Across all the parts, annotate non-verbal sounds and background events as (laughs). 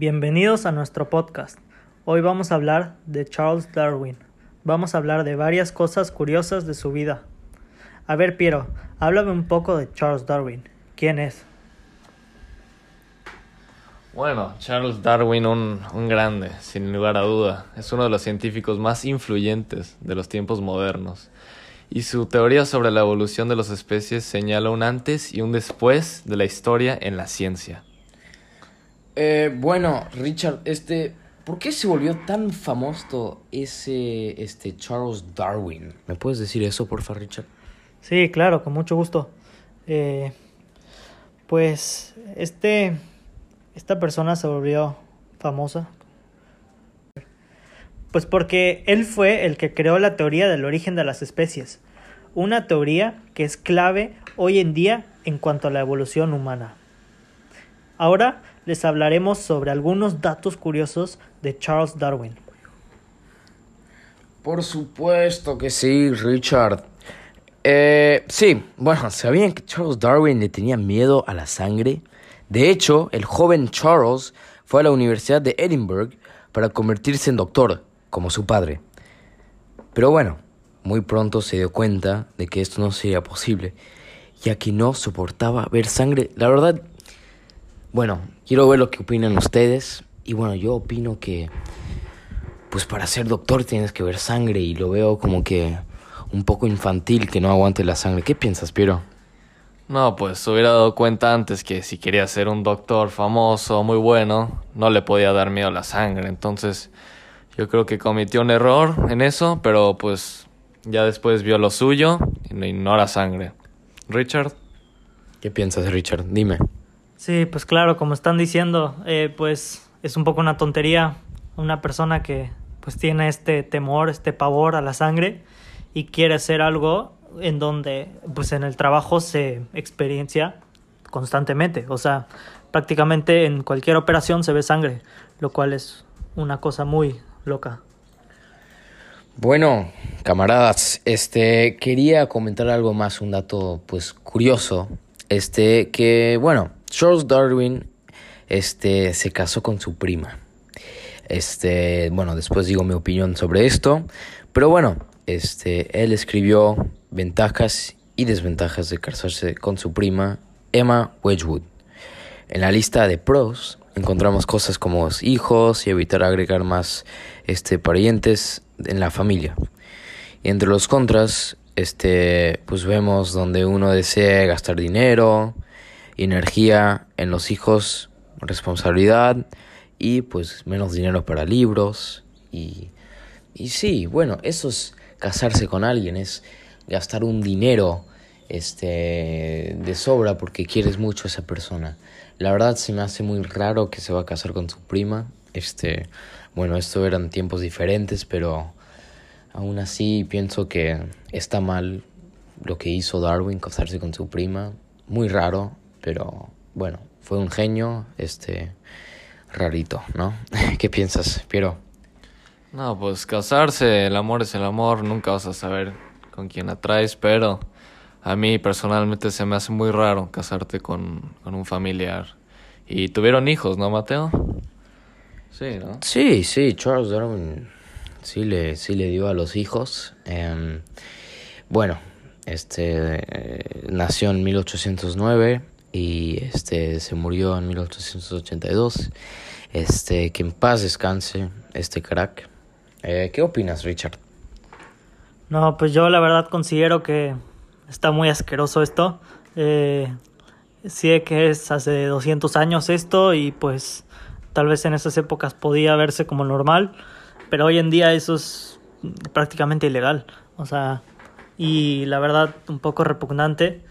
Bienvenidos a nuestro podcast. Hoy vamos a hablar de Charles Darwin. Vamos a hablar de varias cosas curiosas de su vida. A ver, Piero, háblame un poco de Charles Darwin. ¿Quién es? Bueno, Charles Darwin, un, un, grande, sin lugar a duda. Es uno de los científicos más influyentes de los tiempos modernos. Y su teoría sobre la evolución de las especies señala un antes y un después de la historia en la ciencia. Eh, bueno, Richard, este, ¿por qué se volvió tan famoso ese, este Charles Darwin? ¿Me puedes decir eso, por favor, Richard? Sí, claro, con mucho gusto. Eh, pues, este, esta persona se volvió famosa. Pues porque él fue el que creó la teoría del origen de las especies, una teoría que es clave hoy en día en cuanto a la evolución humana. Ahora les hablaremos sobre algunos datos curiosos de Charles Darwin. Por supuesto que sí, Richard. Eh, sí, bueno, ¿sabían que Charles Darwin le tenía miedo a la sangre? De hecho, el joven Charles fue a la Universidad de Edinburgh para convertirse en doctor, como su padre. Pero bueno, muy pronto se dio cuenta de que esto no sería posible, ya que no soportaba ver sangre. La verdad, bueno, quiero ver lo que opinan ustedes. Y bueno, yo opino que, pues para ser doctor tienes que ver sangre y lo veo como que un poco infantil que no aguante la sangre. ¿Qué piensas, Piero? No, pues hubiera dado cuenta antes que si quería ser un doctor famoso, muy bueno, no le podía dar miedo a la sangre. Entonces, yo creo que cometió un error en eso, pero pues ya después vio lo suyo y no ignora sangre. Richard. ¿Qué piensas, Richard? Dime. Sí, pues claro, como están diciendo, eh, pues es un poco una tontería una persona que pues tiene este temor, este pavor a la sangre y quiere hacer algo en donde pues en el trabajo se experiencia constantemente, o sea, prácticamente en cualquier operación se ve sangre, lo cual es una cosa muy loca. Bueno, camaradas, este quería comentar algo más, un dato pues curioso, este que bueno, Charles Darwin este, se casó con su prima. Este, bueno, después digo mi opinión sobre esto. Pero bueno, este, él escribió ventajas y desventajas de casarse con su prima, Emma Wedgwood. En la lista de pros encontramos cosas como hijos y evitar agregar más este, parientes en la familia. Y entre los contras, este, pues vemos donde uno desea gastar dinero, energía en los hijos, responsabilidad y pues menos dinero para libros y, y sí, bueno, eso es casarse con alguien, es gastar un dinero este de sobra porque quieres mucho a esa persona. La verdad se me hace muy raro que se va a casar con su prima. Este, bueno, esto eran tiempos diferentes, pero aún así pienso que está mal lo que hizo Darwin casarse con su prima. Muy raro, pero bueno, fue un genio, este, rarito, ¿no? (laughs) ¿Qué piensas, Piero? No, pues casarse, el amor es el amor, nunca vas a saber con quién atraes, pero a mí personalmente se me hace muy raro casarte con, con un familiar. Y tuvieron hijos, ¿no, Mateo? Sí, ¿no? Sí, sí, Charles Darwin sí le, sí le dio a los hijos. Eh, bueno, este eh, nació en 1809 y este se murió en 1882. Este, que en paz descanse este crack. Eh, ¿Qué opinas, Richard? No, pues yo la verdad considero que está muy asqueroso esto. Eh, sé que es hace 200 años esto y pues tal vez en esas épocas podía verse como normal, pero hoy en día eso es prácticamente ilegal. O sea, y la verdad un poco repugnante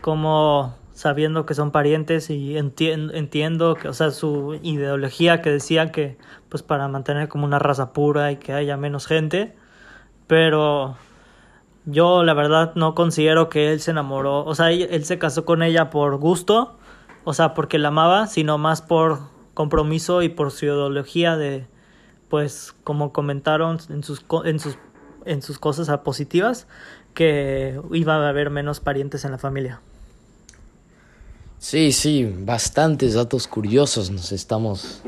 como sabiendo que son parientes y entiendo que, o sea, su ideología que decía que, pues para mantener como una raza pura y que haya menos gente, pero yo la verdad no considero que él se enamoró, o sea, él se casó con ella por gusto, o sea, porque la amaba, sino más por compromiso y por su ideología de, pues, como comentaron en sus, en sus, en sus cosas positivas, que iba a haber menos parientes en la familia. Sí, sí, bastantes datos curiosos nos estamos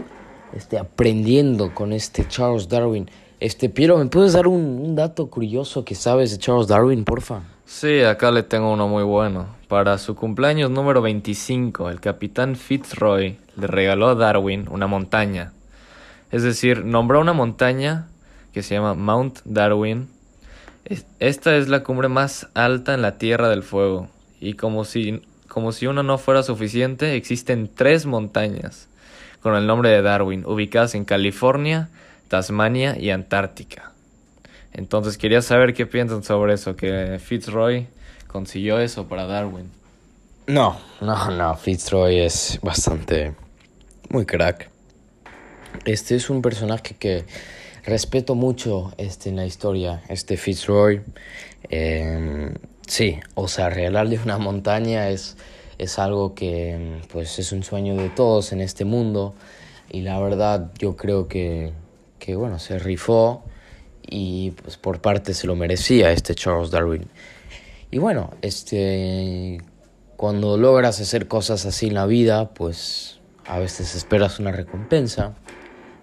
este, aprendiendo con este Charles Darwin. Este, Piero, ¿me puedes dar un, un dato curioso que sabes de Charles Darwin, porfa? Sí, acá le tengo uno muy bueno. Para su cumpleaños número 25, el capitán Fitzroy le regaló a Darwin una montaña. Es decir, nombró una montaña que se llama Mount Darwin. Esta es la cumbre más alta en la Tierra del Fuego. Y como si, como si una no fuera suficiente, existen tres montañas con el nombre de Darwin, ubicadas en California, Tasmania y Antártica. Entonces quería saber qué piensan sobre eso, que Fitzroy consiguió eso para Darwin. No, no, no, Fitzroy es bastante muy crack. Este es un personaje que respeto mucho este, en la historia, este Fitzroy. Em, sí, o sea, regalarle una montaña es, es algo que pues es un sueño de todos en este mundo y la verdad yo creo que, que bueno, se rifó y pues por parte se lo merecía este Charles Darwin. Y bueno, este cuando logras hacer cosas así en la vida, pues a veces esperas una recompensa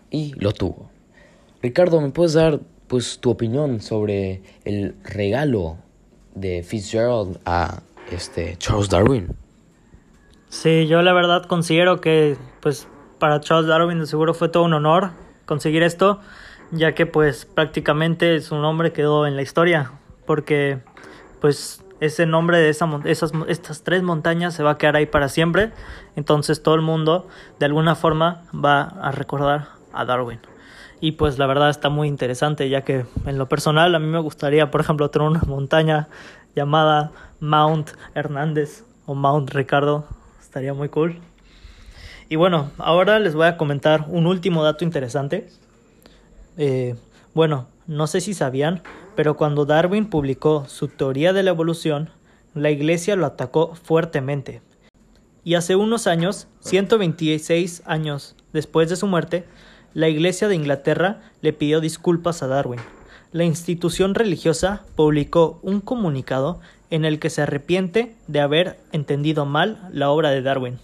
y lo tuvo. Ricardo, ¿me puedes dar pues tu opinión sobre el regalo de Fitzgerald a este Charles Darwin? Sí, yo la verdad considero que pues para Charles Darwin seguro fue todo un honor conseguir esto ya que pues prácticamente su nombre quedó en la historia, porque pues ese nombre de esa, esas, estas tres montañas se va a quedar ahí para siempre, entonces todo el mundo de alguna forma va a recordar a Darwin. Y pues la verdad está muy interesante, ya que en lo personal a mí me gustaría, por ejemplo, tener una montaña llamada Mount Hernández o Mount Ricardo, estaría muy cool. Y bueno, ahora les voy a comentar un último dato interesante eh, bueno, no sé si sabían, pero cuando Darwin publicó su teoría de la evolución, la iglesia lo atacó fuertemente. Y hace unos años, 126 años después de su muerte, la iglesia de Inglaterra le pidió disculpas a Darwin. La institución religiosa publicó un comunicado en el que se arrepiente de haber entendido mal la obra de Darwin.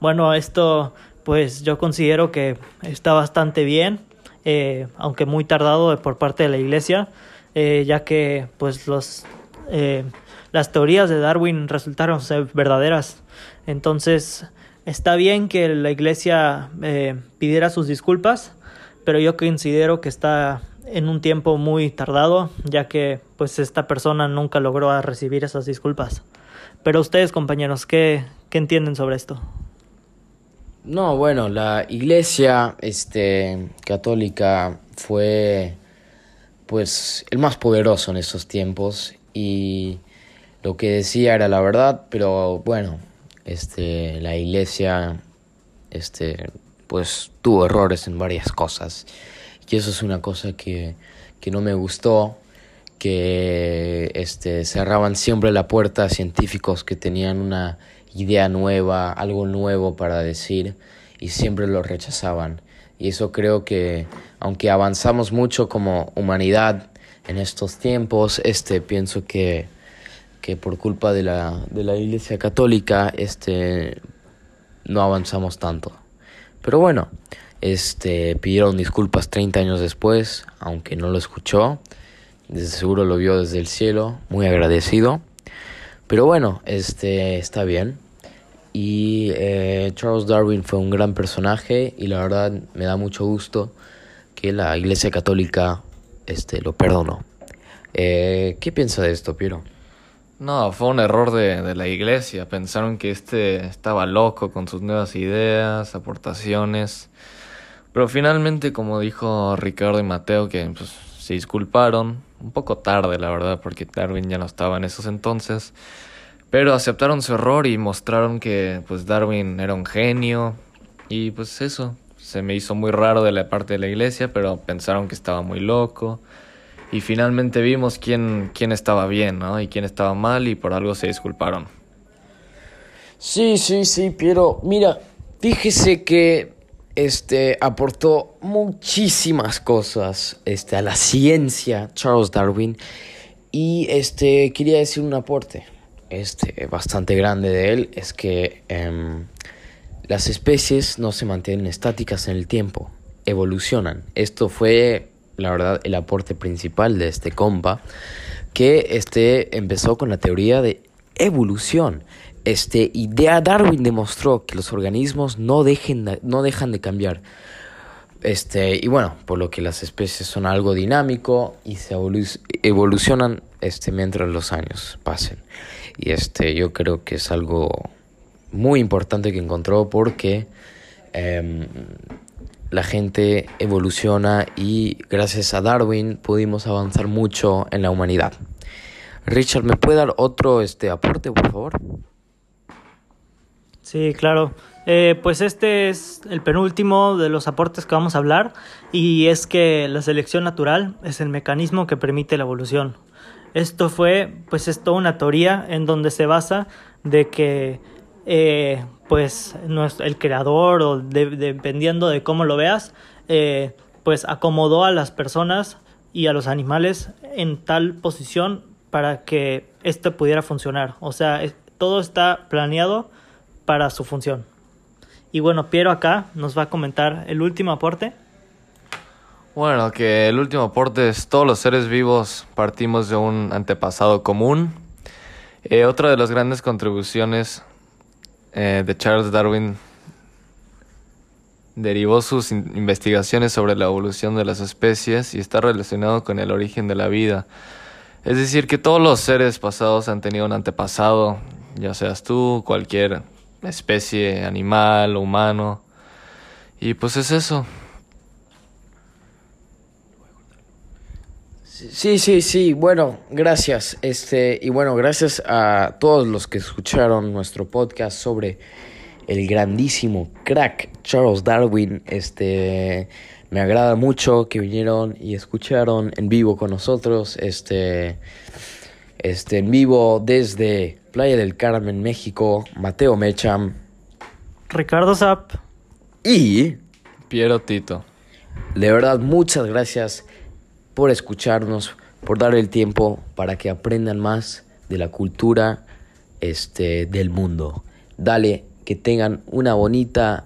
Bueno, esto pues yo considero que está bastante bien eh, aunque muy tardado por parte de la iglesia, eh, ya que pues los, eh, las teorías de Darwin resultaron ser verdaderas. Entonces está bien que la iglesia pidiera sus disculpas, pero yo considero que está en un tiempo muy tardado, ya que pues esta persona nunca logró recibir esas disculpas. Pero ustedes, compañeros, ¿qué, qué entienden sobre esto? No, bueno, la iglesia este, católica fue pues el más poderoso en esos tiempos y lo que decía era la verdad, pero bueno, este, la iglesia este, pues tuvo errores en varias cosas y eso es una cosa que, que no me gustó que este, cerraban siempre la puerta a científicos que tenían una idea nueva, algo nuevo para decir y siempre lo rechazaban. Y eso creo que aunque avanzamos mucho como humanidad en estos tiempos, este pienso que, que por culpa de la, de la Iglesia Católica este no avanzamos tanto. Pero bueno, este pidieron disculpas 30 años después, aunque no lo escuchó. Desde seguro lo vio desde el cielo, muy agradecido. Pero bueno, este está bien. Y eh, Charles Darwin fue un gran personaje y la verdad me da mucho gusto que la Iglesia Católica este, lo perdonó. Eh, ¿Qué piensa de esto, Piero? No, fue un error de, de, la iglesia. Pensaron que este estaba loco con sus nuevas ideas, aportaciones. Pero finalmente, como dijo Ricardo y Mateo, que pues, se disculparon. Un poco tarde, la verdad, porque Darwin ya no estaba en esos entonces. Pero aceptaron su error y mostraron que pues Darwin era un genio y pues eso se me hizo muy raro de la parte de la iglesia, pero pensaron que estaba muy loco y finalmente vimos quién quién estaba bien, ¿no? Y quién estaba mal y por algo se disculparon. Sí, sí, sí, pero mira, fíjese que este aportó muchísimas cosas este a la ciencia Charles Darwin y este quería decir un aporte este, bastante grande de él es que em, las especies no se mantienen estáticas en el tiempo, evolucionan. Esto fue, la verdad, el aporte principal de este compa, que este empezó con la teoría de evolución. Este, y Darwin demostró que los organismos no, dejen, no dejan de cambiar. Este, y bueno, por lo que las especies son algo dinámico y se evolucionan este, mientras los años pasen. Y este, yo creo que es algo muy importante que encontró porque em, la gente evoluciona y gracias a Darwin pudimos avanzar mucho en la humanidad. Richard, ¿me puede dar otro este, aporte, por favor? Sí, claro. Eh, pues este es el penúltimo de los aportes que vamos a hablar y es que la selección natural es el mecanismo que permite la evolución. Esto fue, pues es toda una teoría en donde se basa de que, eh, pues, el creador o dependiendo de cómo lo veas, eh, pues acomodó a las personas y a los animales en tal posición para que esto pudiera funcionar. O sea, todo está planeado para su función. Y bueno, Piero acá nos va a comentar el último aporte. Bueno, que el último aporte es todos los seres vivos partimos de un antepasado común. Eh, otra de las grandes contribuciones eh, de Charles Darwin derivó sus investigaciones sobre la evolución de las especies y está relacionado con el origen de la vida. Es decir, que todos los seres pasados han tenido un antepasado, ya seas tú, cualquier especie animal humano. Y pues es eso. Sí, sí, sí, bueno, gracias. Este, y bueno, gracias a todos los que escucharon nuestro podcast sobre el grandísimo crack Charles Darwin. Este, me agrada mucho que vinieron y escucharon en vivo con nosotros. Este, este, en vivo desde Playa del Carmen, México, Mateo Mecham, Ricardo Zapp y Piero Tito. De verdad, muchas gracias por escucharnos, por dar el tiempo para que aprendan más de la cultura este, del mundo. Dale, que tengan una bonita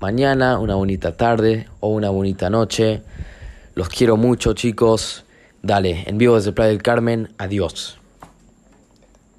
mañana, una bonita tarde o una bonita noche. Los quiero mucho, chicos. Dale, en vivo desde Playa del Carmen. Adiós.